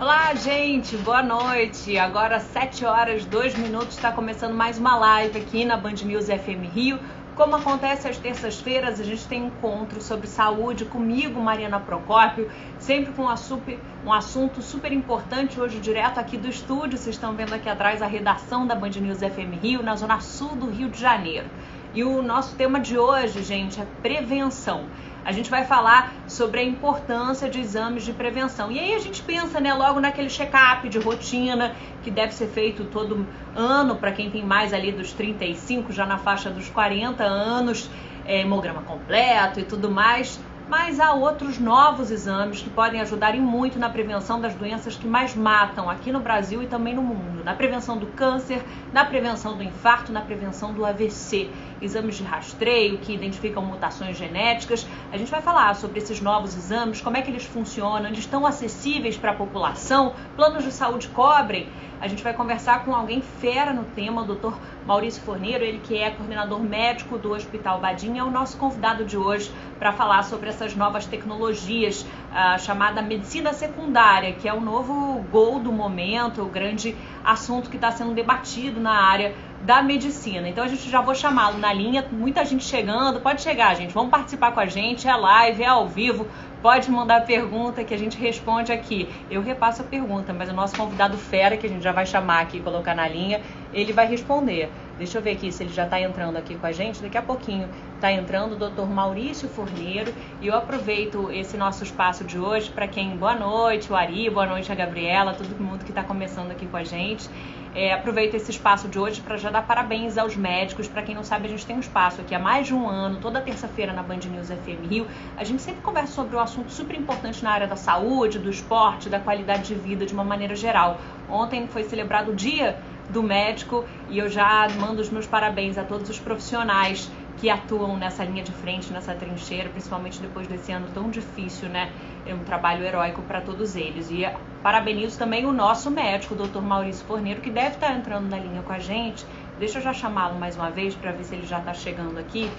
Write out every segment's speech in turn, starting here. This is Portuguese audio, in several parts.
Olá, gente, boa noite. Agora, 7 horas, 2 minutos, está começando mais uma live aqui na Band News FM Rio. Como acontece às terças-feiras, a gente tem encontro sobre saúde comigo, Mariana Procópio, sempre com um assunto super importante hoje, direto aqui do estúdio. Vocês estão vendo aqui atrás a redação da Band News FM Rio, na zona sul do Rio de Janeiro. E o nosso tema de hoje, gente, é prevenção a gente vai falar sobre a importância de exames de prevenção. E aí a gente pensa, né, logo naquele check-up de rotina que deve ser feito todo ano para quem tem mais ali dos 35, já na faixa dos 40 anos, é, hemograma completo e tudo mais. Mas há outros novos exames que podem ajudar em muito na prevenção das doenças que mais matam aqui no Brasil e também no mundo. Na prevenção do câncer, na prevenção do infarto, na prevenção do AVC. Exames de rastreio que identificam mutações genéticas. A gente vai falar sobre esses novos exames, como é que eles funcionam, eles estão acessíveis para a população, planos de saúde cobrem. A gente vai conversar com alguém fera no tema, o doutor Maurício Forneiro, ele que é coordenador médico do Hospital Badim, é o nosso convidado de hoje para falar sobre essas novas tecnologias, a chamada medicina secundária, que é o novo gol do momento, o grande assunto que está sendo debatido na área da medicina. Então a gente já vou chamá-lo na linha, muita gente chegando, pode chegar, gente, vamos participar com a gente, é live, é ao vivo, Pode mandar pergunta que a gente responde aqui. Eu repasso a pergunta, mas o nosso convidado fera, que a gente já vai chamar aqui e colocar na linha, ele vai responder. Deixa eu ver aqui se ele já está entrando aqui com a gente. Daqui a pouquinho está entrando o doutor Maurício Forneiro. E eu aproveito esse nosso espaço de hoje para quem. Boa noite, o Ari, boa noite a Gabriela, todo mundo que está começando aqui com a gente. É, aproveito esse espaço de hoje para já dar parabéns aos médicos. Para quem não sabe, a gente tem um espaço aqui há mais de um ano, toda terça-feira na Band News FM Rio. A gente sempre conversa sobre um assunto super importante na área da saúde, do esporte, da qualidade de vida de uma maneira geral. Ontem foi celebrado o Dia do Médico e eu já mando os meus parabéns a todos os profissionais que atuam nessa linha de frente, nessa trincheira, principalmente depois desse ano tão difícil, né? É um trabalho heróico para todos eles. E parabenizo também o nosso médico, o Dr. Maurício Forneiro, que deve estar entrando na linha com a gente. Deixa eu já chamá-lo mais uma vez para ver se ele já está chegando aqui.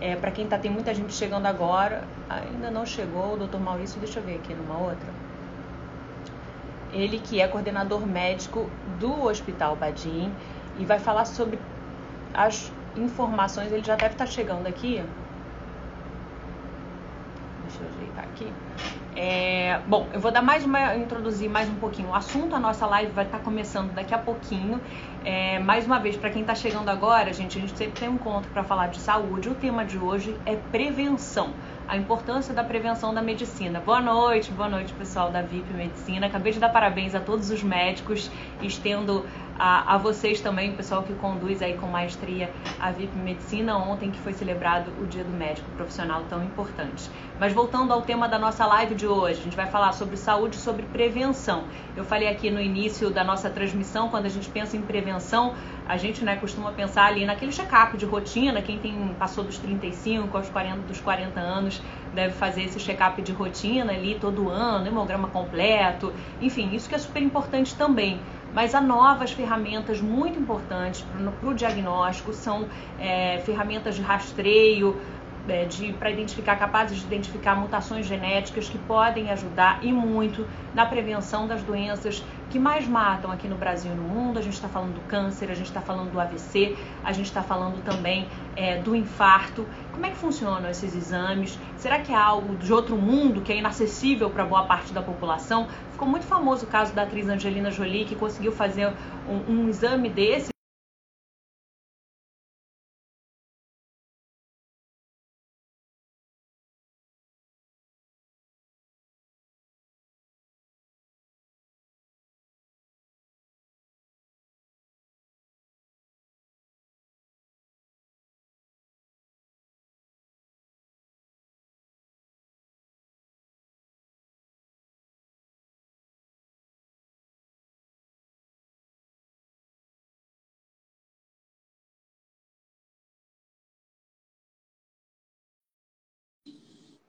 É, para quem tá, tem muita gente chegando agora, ainda não chegou, o Dr. Maurício, deixa eu ver aqui numa outra. Ele que é coordenador médico do Hospital Badim e vai falar sobre as informações, ele já deve estar tá chegando aqui. Deixa eu ajeitar aqui. É, bom, eu vou dar mais uma, introduzir mais um pouquinho o assunto. A nossa live vai estar tá começando daqui a pouquinho. É, mais uma vez, para quem está chegando agora, gente, a gente sempre tem um encontro para falar de saúde. O tema de hoje é prevenção a importância da prevenção da medicina. Boa noite, boa noite pessoal da VIP Medicina. Acabei de dar parabéns a todos os médicos, estendo a, a vocês também, o pessoal que conduz aí com maestria a VIP Medicina, ontem que foi celebrado o Dia do Médico Profissional tão importante. Mas voltando ao tema da nossa live de hoje, a gente vai falar sobre saúde e sobre prevenção. Eu falei aqui no início da nossa transmissão, quando a gente pensa em prevenção, a gente né, costuma pensar ali naquele check-up de rotina, quem tem passou dos 35 aos 40, dos 40 anos deve fazer esse check-up de rotina ali todo ano, hemograma completo, enfim, isso que é super importante também. Mas há novas ferramentas muito importantes para o diagnóstico, são é, ferramentas de rastreio, é, para identificar, capazes de identificar mutações genéticas que podem ajudar e muito na prevenção das doenças que mais matam aqui no Brasil e no mundo. A gente está falando do câncer, a gente está falando do AVC, a gente está falando também é, do infarto. Como é que funcionam esses exames? Será que é algo de outro mundo que é inacessível para boa parte da população? Ficou muito famoso o caso da atriz Angelina Jolie, que conseguiu fazer um, um exame desse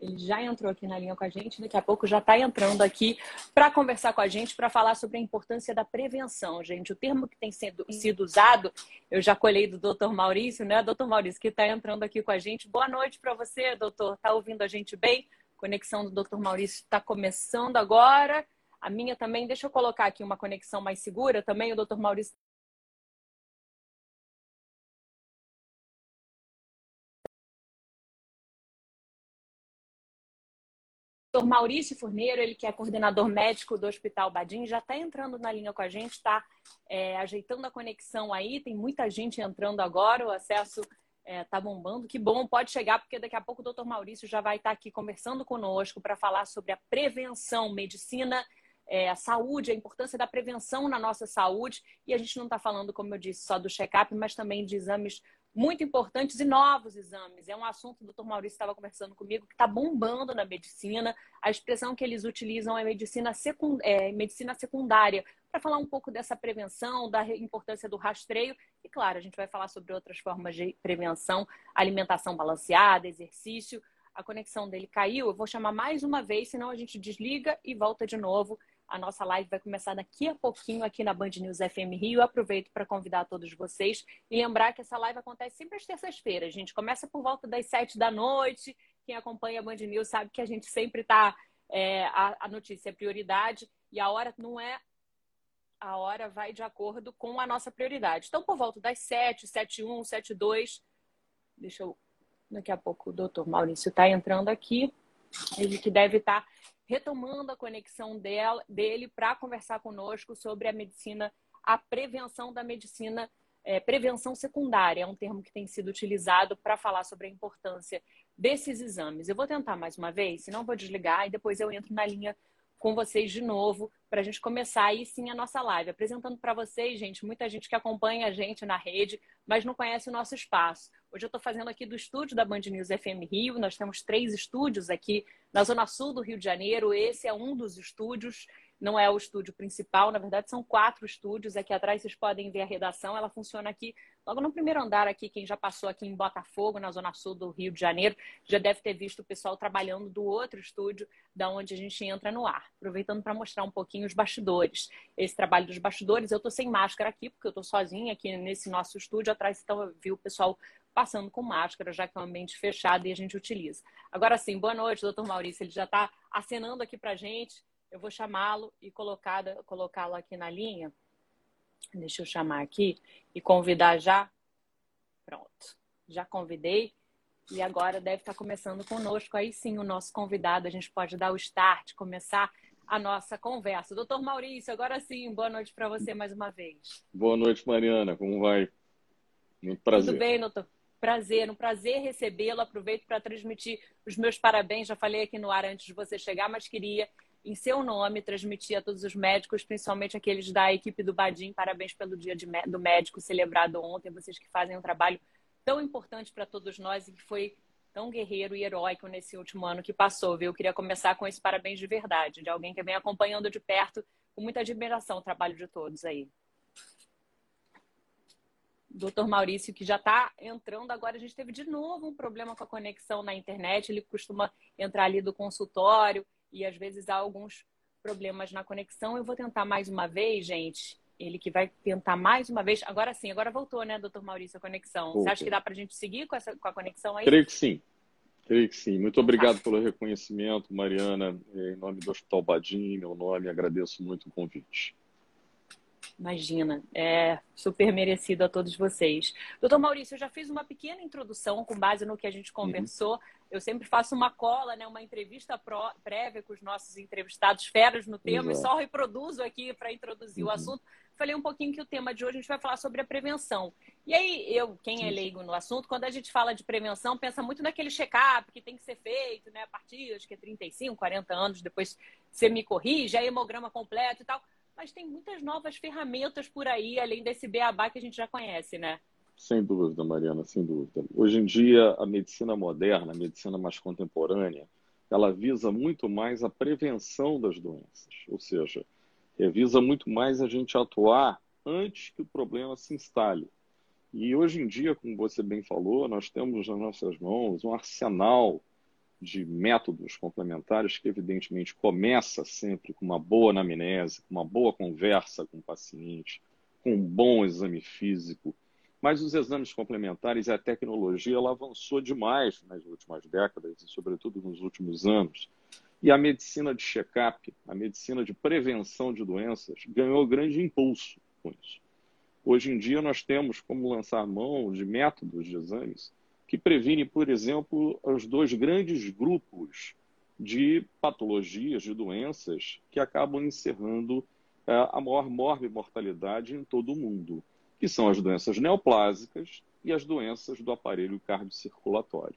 Ele já entrou aqui na linha com a gente, daqui a pouco já está entrando aqui para conversar com a gente, para falar sobre a importância da prevenção, gente. O termo que tem sido, sido usado, eu já colhei do doutor Maurício, né? Doutor Maurício, que está entrando aqui com a gente. Boa noite para você, doutor. Está ouvindo a gente bem? Conexão do doutor Maurício está começando agora. A minha também, deixa eu colocar aqui uma conexão mais segura também. O doutor Maurício Dr. Maurício Furneiro, ele que é coordenador médico do Hospital Badim, já está entrando na linha com a gente, está é, ajeitando a conexão aí. Tem muita gente entrando agora, o acesso está é, tá bombando. Que bom, pode chegar, porque daqui a pouco o doutor Maurício já vai estar tá aqui conversando conosco para falar sobre a prevenção, medicina, é, a saúde, a importância da prevenção na nossa saúde. E a gente não está falando, como eu disse, só do check-up, mas também de exames muito importantes e novos exames. É um assunto, o doutor Maurício estava conversando comigo, que está bombando na medicina. A expressão que eles utilizam é medicina, secund... é, medicina secundária, para falar um pouco dessa prevenção, da importância do rastreio. E, claro, a gente vai falar sobre outras formas de prevenção, alimentação balanceada, exercício. A conexão dele caiu, eu vou chamar mais uma vez, senão a gente desliga e volta de novo. A nossa live vai começar daqui a pouquinho aqui na Band News FM Rio. Eu aproveito para convidar todos vocês e lembrar que essa live acontece sempre às terças-feiras. A gente começa por volta das sete da noite. Quem acompanha a Band News sabe que a gente sempre está. É, a, a notícia é prioridade e a hora não é a hora vai de acordo com a nossa prioridade. Então, por volta das 7, 7, 1, 7, 2, deixa eu. Daqui a pouco o doutor Maurício está entrando aqui. Ele que deve estar tá retomando a conexão dela, dele para conversar conosco sobre a medicina, a prevenção da medicina, é, prevenção secundária, é um termo que tem sido utilizado para falar sobre a importância desses exames. Eu vou tentar mais uma vez, senão vou desligar e depois eu entro na linha com vocês de novo para a gente começar aí sim a nossa live. Apresentando para vocês, gente, muita gente que acompanha a gente na rede, mas não conhece o nosso espaço. Hoje eu estou fazendo aqui do estúdio da Band News FM Rio. Nós temos três estúdios aqui na Zona Sul do Rio de Janeiro. Esse é um dos estúdios não é o estúdio principal, na verdade são quatro estúdios. Aqui atrás vocês podem ver a redação, ela funciona aqui logo no primeiro andar aqui. Quem já passou aqui em Botafogo, na zona sul do Rio de Janeiro, já deve ter visto o pessoal trabalhando do outro estúdio, da onde a gente entra no ar. Aproveitando para mostrar um pouquinho os bastidores. Esse trabalho dos bastidores, eu estou sem máscara aqui, porque eu estou sozinha aqui nesse nosso estúdio. Atrás então eu vi o pessoal passando com máscara, já que é um ambiente fechado e a gente utiliza. Agora sim, boa noite, doutor Maurício. Ele já está acenando aqui para gente. Eu vou chamá-lo e colocá-lo aqui na linha. Deixa eu chamar aqui e convidar já. Pronto. Já convidei. E agora deve estar começando conosco. Aí sim, o nosso convidado. A gente pode dar o start, começar a nossa conversa. Doutor Maurício, agora sim, boa noite para você mais uma vez. Boa noite, Mariana. Como vai? Muito prazer. Tudo bem, doutor? Prazer, um prazer recebê-lo. Aproveito para transmitir os meus parabéns. Já falei aqui no ar antes de você chegar, mas queria em seu nome, transmitir a todos os médicos, principalmente aqueles da equipe do Badim, parabéns pelo Dia de, do Médico celebrado ontem, vocês que fazem um trabalho tão importante para todos nós e que foi tão guerreiro e heróico nesse último ano que passou, viu? Eu queria começar com esse parabéns de verdade, de alguém que vem acompanhando de perto, com muita admiração, o trabalho de todos aí. Doutor Maurício, que já está entrando agora, a gente teve de novo um problema com a conexão na internet, ele costuma entrar ali do consultório, e às vezes há alguns problemas na conexão. Eu vou tentar mais uma vez, gente. Ele que vai tentar mais uma vez. Agora sim, agora voltou, né, doutor Maurício, a conexão. Você acha que dá para a gente seguir com, essa, com a conexão aí? Creio que sim. Creio que sim. Muito obrigado pelo reconhecimento, Mariana. Em nome do Hospital Badim, meu nome, agradeço muito o convite. Imagina, é super merecido a todos vocês. Doutor Maurício, eu já fiz uma pequena introdução com base no que a gente conversou. Uhum. Eu sempre faço uma cola, né, uma entrevista pró, prévia com os nossos entrevistados feras no tema Exato. e só reproduzo aqui para introduzir uhum. o assunto. Falei um pouquinho que o tema de hoje a gente vai falar sobre a prevenção. E aí, eu, quem é leigo no assunto, quando a gente fala de prevenção, pensa muito naquele check-up que tem que ser feito, né, a partir, acho que é 35, 40 anos, depois você me corrige, é hemograma completo e tal mas tem muitas novas ferramentas por aí, além desse beabá que a gente já conhece, né? Sem dúvida, Mariana, sem dúvida. Hoje em dia, a medicina moderna, a medicina mais contemporânea, ela visa muito mais a prevenção das doenças, ou seja, visa muito mais a gente atuar antes que o problema se instale. E hoje em dia, como você bem falou, nós temos nas nossas mãos um arsenal de métodos complementares que, evidentemente, começa sempre com uma boa anamnese, com uma boa conversa com o paciente, com um bom exame físico. Mas os exames complementares e a tecnologia ela avançou demais nas últimas décadas e, sobretudo, nos últimos anos. E a medicina de check-up, a medicina de prevenção de doenças, ganhou grande impulso com isso. Hoje em dia, nós temos como lançar mão de métodos de exames que previnem, por exemplo, os dois grandes grupos de patologias, de doenças que acabam encerrando é, a maior mortalidade em todo o mundo, que são as doenças neoplásicas e as doenças do aparelho cardiocirculatório.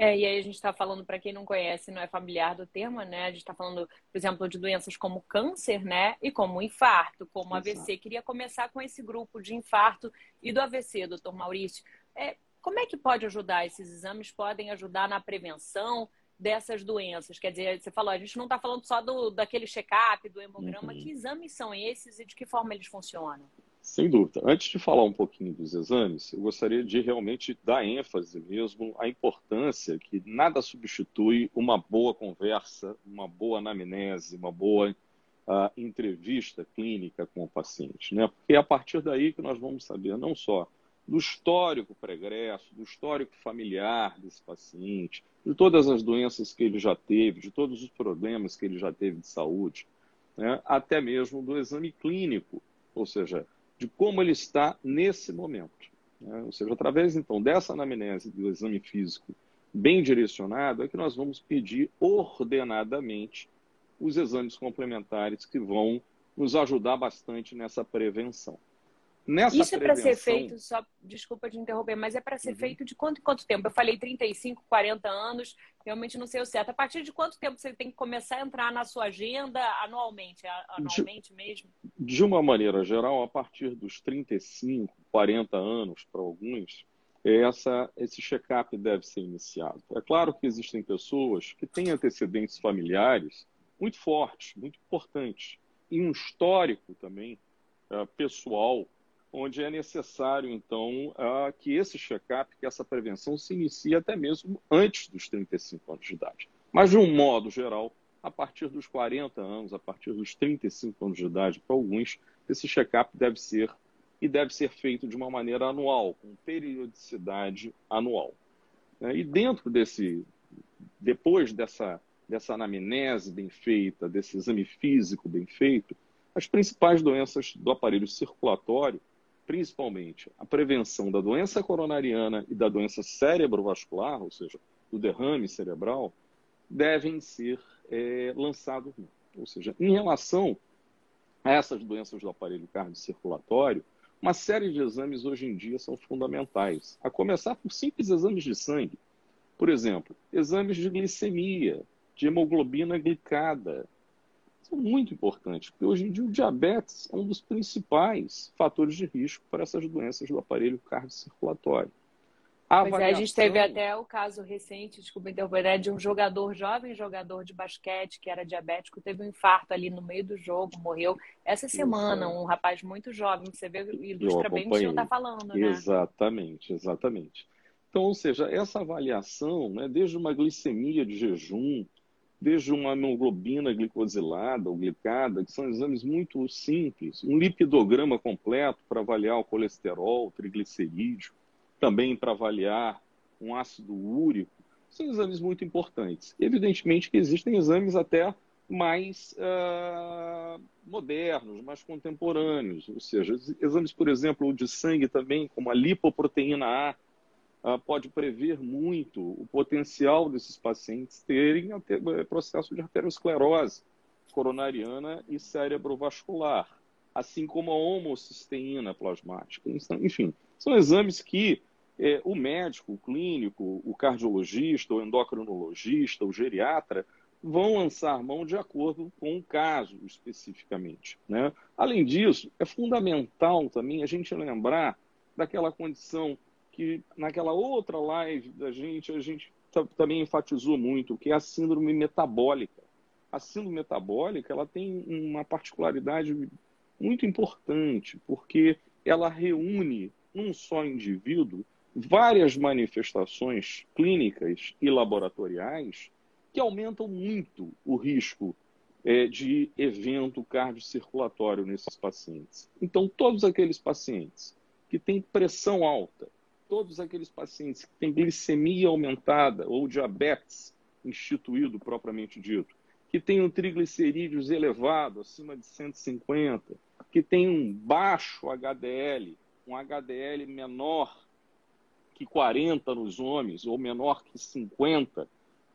É, e aí a gente está falando, para quem não conhece, não é familiar do termo, né? A gente está falando, por exemplo, de doenças como câncer, né? E como infarto, como Exato. AVC. Queria começar com esse grupo de infarto e do AVC, doutor Maurício. É, como é que pode ajudar? Esses exames podem ajudar na prevenção dessas doenças? Quer dizer, você falou, a gente não está falando só do, daquele check-up, do hemograma. Uhum. Que exames são esses e de que forma eles funcionam? Sem dúvida. Antes de falar um pouquinho dos exames, eu gostaria de realmente dar ênfase mesmo à importância que nada substitui uma boa conversa, uma boa anamnese, uma boa uh, entrevista clínica com o paciente. Né? Porque é a partir daí que nós vamos saber não só do histórico pregresso, do histórico familiar desse paciente, de todas as doenças que ele já teve, de todos os problemas que ele já teve de saúde, né? até mesmo do exame clínico, ou seja, de como ele está nesse momento. Né? Ou seja, através então dessa anamnese do exame físico bem direcionado, é que nós vamos pedir ordenadamente os exames complementares que vão nos ajudar bastante nessa prevenção. Nessa Isso é para ser feito, só desculpa de interromper, mas é para ser uhum. feito de quanto em quanto tempo? Eu falei 35, 40 anos, realmente não sei o certo. A partir de quanto tempo você tem que começar a entrar na sua agenda anualmente? Anualmente de, mesmo? De uma maneira geral, a partir dos 35, 40 anos para alguns, essa, esse check-up deve ser iniciado. É claro que existem pessoas que têm antecedentes familiares muito fortes, muito importantes, e um histórico também uh, pessoal onde é necessário, então, que esse check-up, que essa prevenção se inicie até mesmo antes dos 35 anos de idade. Mas, de um modo geral, a partir dos 40 anos, a partir dos 35 anos de idade, para alguns, esse check-up deve ser e deve ser feito de uma maneira anual, com periodicidade anual. Né? E dentro desse, depois dessa, dessa anamnese bem feita, desse exame físico bem feito, as principais doenças do aparelho circulatório principalmente a prevenção da doença coronariana e da doença cerebrovascular, ou seja, do derrame cerebral, devem ser é, lançados. Ou seja, em relação a essas doenças do aparelho cardiocirculatório, uma série de exames hoje em dia são fundamentais, a começar por simples exames de sangue. Por exemplo, exames de glicemia, de hemoglobina glicada, são muito importantes, porque hoje em dia o diabetes é um dos principais fatores de risco para essas doenças do aparelho cardiocirculatório. A, avaliação... é, a gente teve até o caso recente, desculpa interromper, né, de um jogador, jovem jogador de basquete, que era diabético, teve um infarto ali no meio do jogo, morreu essa semana, um rapaz muito jovem, você vê, ilustra bem o que o está falando, né? Exatamente, exatamente. Então, ou seja, essa avaliação, né, desde uma glicemia de jejum, desde uma hemoglobina glicosilada ou glicada, que são exames muito simples, um lipidograma completo para avaliar o colesterol, o triglicerídeo, também para avaliar um ácido úrico, são exames muito importantes. Evidentemente que existem exames até mais uh, modernos, mais contemporâneos, ou seja, exames, por exemplo, de sangue também, como a lipoproteína A, uh, pode prever muito o potencial desses pacientes terem eh, processo de arteriosclerose coronariana e cerebrovascular, assim como a homocisteína plasmática. Então, enfim, são exames que eh, o médico, o clínico, o cardiologista, o endocrinologista, o geriatra vão lançar mão de acordo com o caso especificamente. Né? Além disso, é fundamental também a gente lembrar daquela condição que naquela outra live da gente, a gente também enfatizou muito, que é a síndrome metabólica. A síndrome metabólica ela tem uma particularidade muito importante, porque ela reúne num só indivíduo várias manifestações clínicas e laboratoriais que aumentam muito o risco é, de evento cardiocirculatório nesses pacientes. Então, todos aqueles pacientes que têm pressão alta, todos aqueles pacientes que têm glicemia aumentada ou diabetes instituído propriamente dito, que tem um triglicerídeos elevado, acima de 150, que tem um baixo HDL, um HDL menor que 40 nos homens ou menor que 50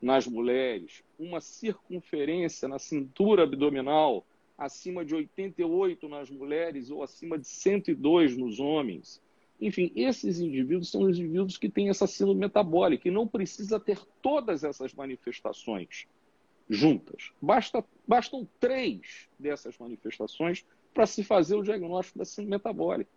nas mulheres, uma circunferência na cintura abdominal acima de 88 nas mulheres ou acima de 102 nos homens. Enfim, esses indivíduos são os indivíduos que têm essa síndrome metabólica e não precisa ter todas essas manifestações juntas. Basta, bastam três dessas manifestações para se fazer o diagnóstico da síndrome metabólica.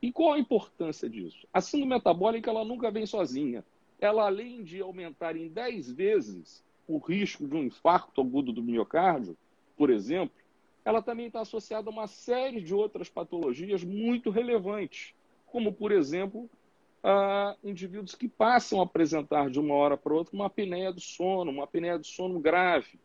E qual a importância disso? A síndrome metabólica ela nunca vem sozinha. Ela, além de aumentar em 10 vezes o risco de um infarto agudo do miocárdio, por exemplo, ela também está associada a uma série de outras patologias muito relevantes, como, por exemplo, indivíduos que passam a apresentar de uma hora para outra uma apneia do sono, uma apneia do sono grave,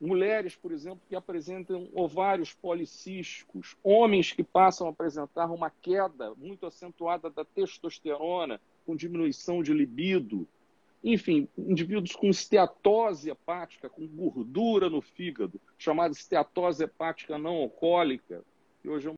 mulheres, por exemplo, que apresentam ovários policísticos, homens que passam a apresentar uma queda muito acentuada da testosterona, com diminuição de libido, enfim, indivíduos com esteatose hepática, com gordura no fígado, chamada esteatose hepática não alcoólica, que hoje é